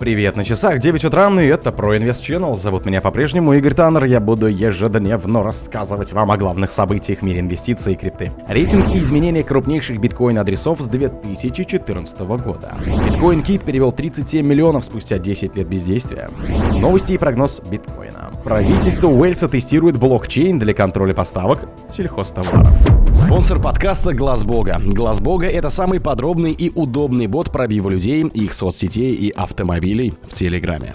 Привет на часах, 9 утра, и это Pro Invest Channel. Зовут меня по-прежнему Игорь Таннер. Я буду ежедневно рассказывать вам о главных событиях в мире инвестиций и крипты. Рейтинг и изменения крупнейших биткоин-адресов с 2014 года. Биткоин Кит перевел 37 миллионов спустя 10 лет бездействия. Новости и прогноз биткоина. Правительство Уэльса тестирует блокчейн для контроля поставок сельхозтоваров. Спонсор подкаста Глаз Бога. Глаз Бога это самый подробный и удобный бот пробива людей, их соцсетей и автомобилей в Телеграме.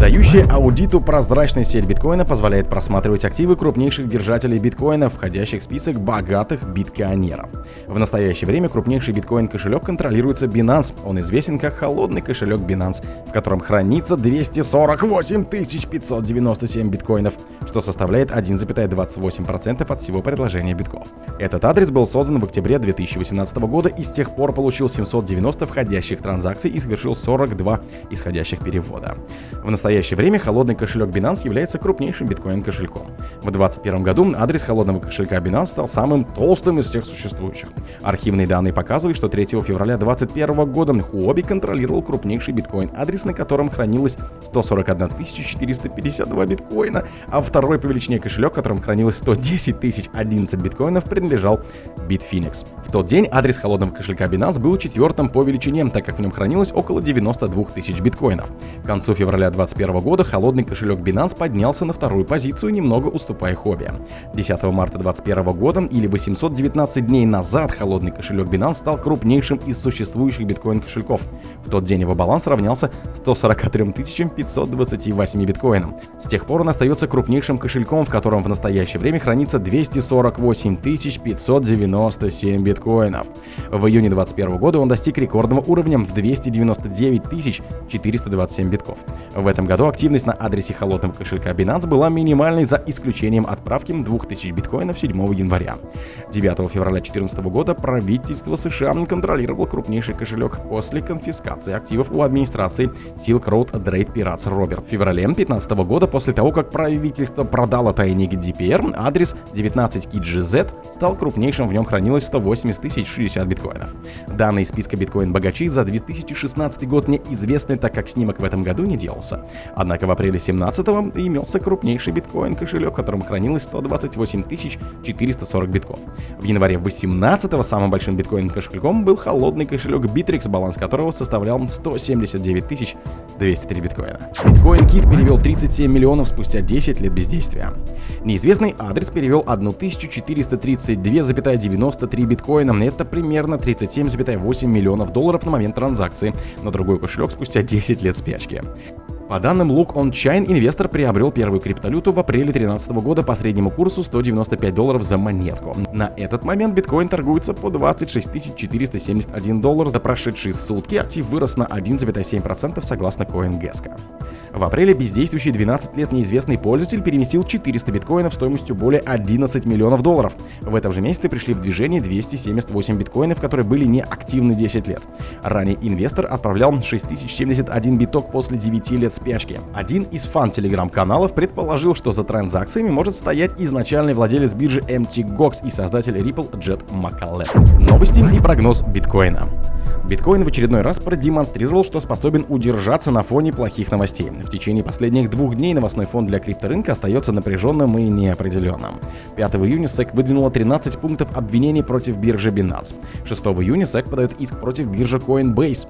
Дающая аудиту прозрачная сеть биткоина позволяет просматривать активы крупнейших держателей биткоина, входящих в список богатых биткоинеров. В настоящее время крупнейший биткоин-кошелек контролируется Binance. Он известен как холодный кошелек Binance, в котором хранится 248 597 биткоинов, что составляет 1,28% от всего предложения битков. Этот адрес был создан в октябре 2018 года и с тех пор получил 790 входящих транзакций и совершил 42 исходящих перевода. В настоящее время холодный кошелек Binance является крупнейшим биткоин-кошельком. В 2021 году адрес холодного кошелька Binance стал самым толстым из всех существующих. Архивные данные показывают, что 3 февраля 2021 года Huobi контролировал крупнейший биткоин-адрес, на котором хранилось 141 452 биткоина, а второй по величине кошелек, в котором хранилось 110 011 биткоинов, принадлежал Bitfinex. В тот день адрес холодного кошелька Binance был четвертым по величине, так как в нем хранилось около 92 тысяч биткоинов. К концу февраля 2021 года холодный кошелек Binance поднялся на вторую позицию, немного уступая хобби. 10 марта 2021 года или 819 дней назад холодный кошелек Binance стал крупнейшим из существующих биткоин-кошельков. В тот день его баланс равнялся 143 528 биткоинам. С тех пор он остается крупнейшим кошельком, в котором в настоящее время хранится 248 597 биткоинов. В июне 2021 года он достиг рекордного уровня в 299 427 битков. В этом году активность на адресе холодного кошелька Binance была минимальной за исключением отправки 2000 биткоинов 7 января. 9 февраля 2014 года правительство США контролировало крупнейший кошелек после конфискации активов у администрации Silk Road Trade Pirates Роберт. В феврале 2015 года, после того, как правительство продало тайник DPR, адрес 19KGZ стал крупнейшим, в нем хранилось 180 тысяч 60 биткоинов. Данные из списка биткоин-богачей за 2016 год неизвестны, так как снимок в этом году не делался. Однако в апреле 2017 имелся крупнейший биткоин-кошелек, в котором хранилось 128 440 битков. В январе 2018 самым большим биткоин-кошельком был холодный кошелек Bittrex, баланс которого составлял 179 203 биткоина. Биткоин Кит перевел 37 миллионов спустя 10 лет бездействия. Неизвестный адрес перевел 1432,93 биткоина. Это примерно 37,8 миллионов долларов на момент транзакции на другой кошелек спустя 10 лет спячки. По данным Look on Chain, инвестор приобрел первую криптовалюту в апреле 2013 года по среднему курсу 195 долларов за монетку. На этот момент биткоин торгуется по 26 471 доллар за прошедшие сутки. Актив вырос на 1,7% согласно CoinGecko. В апреле бездействующий 12 лет неизвестный пользователь переместил 400 биткоинов стоимостью более 11 миллионов долларов. В этом же месяце пришли в движение 278 биткоинов, которые были неактивны 10 лет. Ранее инвестор отправлял 6071 биток после 9 лет спячки. Один из фан-телеграм-каналов предположил, что за транзакциями может стоять изначальный владелец биржи MTGOX и создатель Ripple Джет Маккалет. Новости и прогноз биткоина. Биткоин в очередной раз продемонстрировал, что способен удержаться на фоне плохих новостей. В течение последних двух дней новостной фон для крипторынка остается напряженным и неопределенным. 5 июня SEC выдвинула 13 пунктов обвинений против биржи Binance. 6 июня SEC подает иск против биржи Coinbase.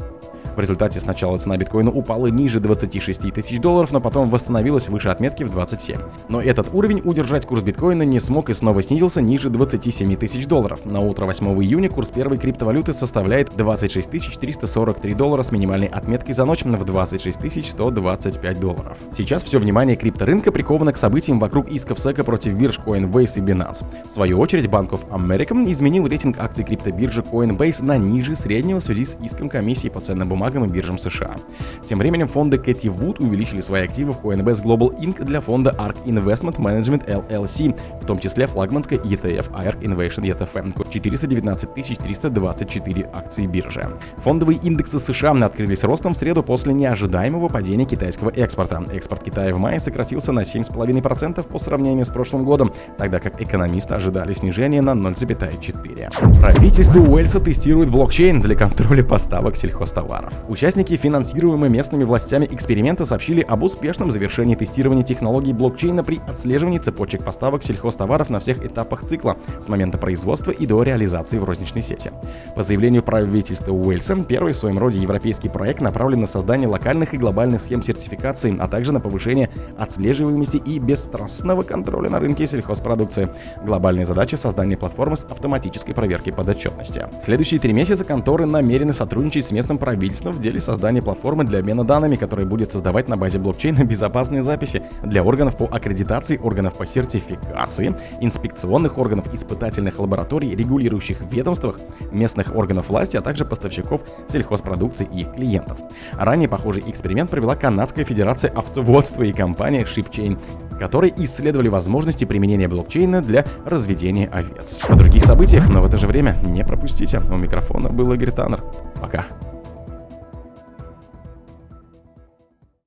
В результате сначала цена биткоина упала ниже 26 тысяч долларов, но потом восстановилась выше отметки в 27. Но этот уровень удержать курс биткоина не смог и снова снизился ниже 27 тысяч долларов. На утро 8 июня курс первой криптовалюты составляет 26 443 доллара с минимальной отметкой за ночь в 26 125 долларов. Сейчас все внимание крипторынка приковано к событиям вокруг исков SEC против бирж Coinbase и Binance. В свою очередь Bank of America изменил рейтинг акций криптобиржи Coinbase на ниже среднего в связи с иском комиссии по ценным бумагам бумагам и биржам США. Тем временем фонды Кэти Вуд увеличили свои активы в Coinbase Global Inc. для фонда ARK Investment Management LLC, в том числе флагманской ETF ARK Innovation ETF 419 324 акции биржи. Фондовые индексы США открылись ростом в среду после неожидаемого падения китайского экспорта. Экспорт Китая в мае сократился на 7,5% по сравнению с прошлым годом, тогда как экономисты ожидали снижения на 0,4%. Правительство Уэльса тестирует блокчейн для контроля поставок сельхозтоваров. Участники финансируемые местными властями эксперимента сообщили об успешном завершении тестирования технологий блокчейна при отслеживании цепочек поставок сельхозтоваров на всех этапах цикла с момента производства и до реализации в розничной сети. По заявлению правительства Уэльса, первый в своем роде европейский проект направлен на создание локальных и глобальных схем сертификации, а также на повышение отслеживаемости и бесстрастного контроля на рынке сельхозпродукции. Глобальная задача — создание платформы с автоматической проверкой подотчетности. В следующие три месяца конторы намерены сотрудничать с местным правительством в деле создания платформы для обмена данными, которая будет создавать на базе блокчейна безопасные записи для органов по аккредитации, органов по сертификации, инспекционных органов, испытательных лабораторий, регулирующих ведомствах, местных органов власти, а также поставщиков сельхозпродукции и их клиентов. Ранее похожий эксперимент провела Канадская Федерация овцеводства и компания ShipChain, которые исследовали возможности применения блокчейна для разведения овец. О других событиях, но в это же время не пропустите. У микрофона был Игорь Таннер. Пока.